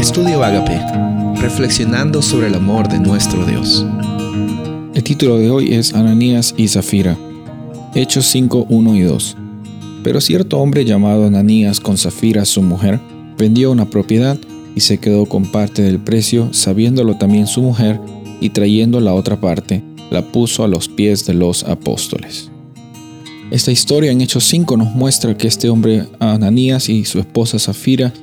Estudio Agape, reflexionando sobre el amor de nuestro Dios. El título de hoy es Ananías y Zafira. Hechos 5, 1 y 2. Pero cierto hombre llamado Ananías con Zafira su mujer, vendió una propiedad y se quedó con parte del precio, sabiéndolo también su mujer, y trayendo la otra parte, la puso a los pies de los apóstoles. Esta historia en Hechos 5 nos muestra que este hombre Ananías y su esposa Zafira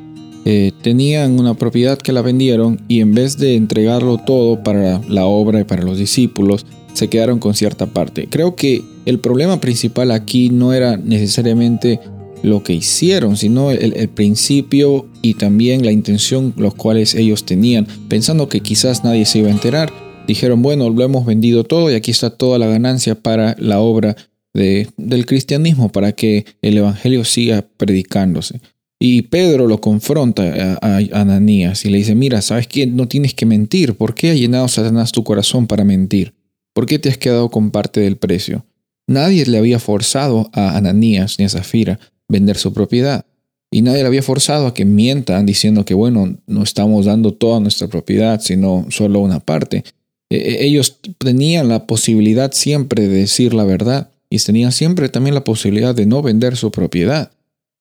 eh, tenían una propiedad que la vendieron y en vez de entregarlo todo para la obra y para los discípulos, se quedaron con cierta parte. Creo que el problema principal aquí no era necesariamente lo que hicieron, sino el, principio y también la intención los cuales ellos tenían, pensando que quizás nadie se iba a enterar. Dijeron, bueno, lo hemos vendido todo y aquí está toda la ganancia para la obra de, del cristianismo, para que el Evangelio siga predicándose. Y Pedro lo confronta a, Ananías y le dice, mira, ¿sabes qué? No tienes que mentir. ¿Por qué ha llenado Satanás tu corazón para mentir? ¿Por qué te has quedado con parte del precio? Nadie le había forzado a Ananías ni a Zafira vender su propiedad. Y nadie le había forzado a que mientan diciendo que, bueno, no estamos dando toda nuestra propiedad, sino solo una parte. E, e, ellos tenían la posibilidad siempre de decir la verdad y tenían siempre también la posibilidad de no vender su propiedad.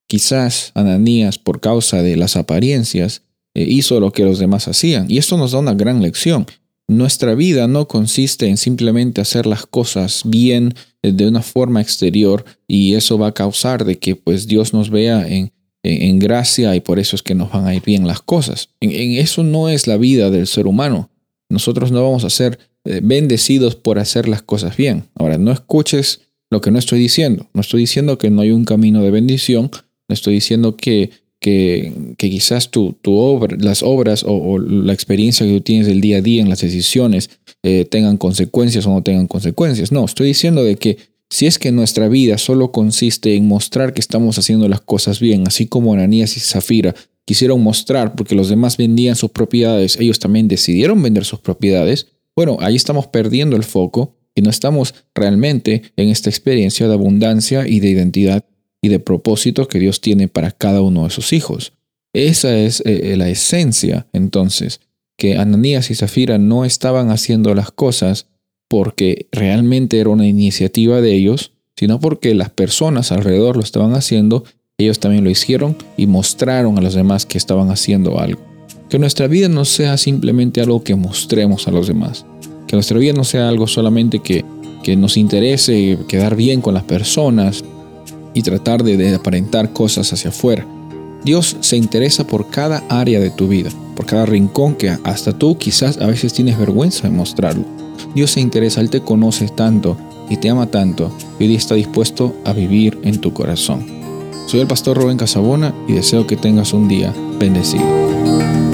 Quizás Ananías, por causa de las apariencias, eh, hizo lo que los demás hacían. Y esto nos da una gran lección. Nuestra vida no consiste en simplemente hacer las cosas bien eh, de una forma exterior y eso va a causar de que pues Dios nos vea en, en, gracia y por eso es que nos van a ir bien las cosas. En, eso no es la vida del ser humano. Nosotros no vamos a ser eh, bendecidos por hacer las cosas bien. Ahora, no escuches lo que no estoy diciendo. No estoy diciendo que no hay un camino de bendición, estoy diciendo que, que, quizás tu, tu obra, las obras o, la experiencia que tú tienes del día a día en las decisiones eh, tengan consecuencias o no tengan consecuencias. No, estoy diciendo de que si es que nuestra vida solo consiste en mostrar que estamos haciendo las cosas bien, así como Ananías y Zafira quisieron mostrar porque los demás vendían sus propiedades, ellos también decidieron vender sus propiedades, bueno, ahí estamos perdiendo el foco y no estamos realmente en esta experiencia de abundancia y de identidad y de propósito que Dios tiene para cada uno de sus hijos. Esa es eh, eh, la esencia, entonces, que Ananías y Zafira no estaban haciendo las cosas porque realmente era una iniciativa de ellos, sino porque las personas alrededor lo estaban haciendo, ellos también lo hicieron y mostraron a los demás que estaban haciendo algo. Que nuestra vida no sea simplemente algo que mostremos a los demás. Que nuestra vida no sea algo solamente que, que nos interese quedar bien con las personas, y tratar de, aparentar cosas hacia afuera. Dios se interesa por cada área de tu vida, por cada rincón que hasta tú quizás a veces tienes vergüenza de mostrarlo. Dios se interesa, Él te conoce tanto y te ama tanto y hoy está dispuesto a vivir en tu corazón. Soy el pastor Rubén Casabona y deseo que tengas un día bendecido.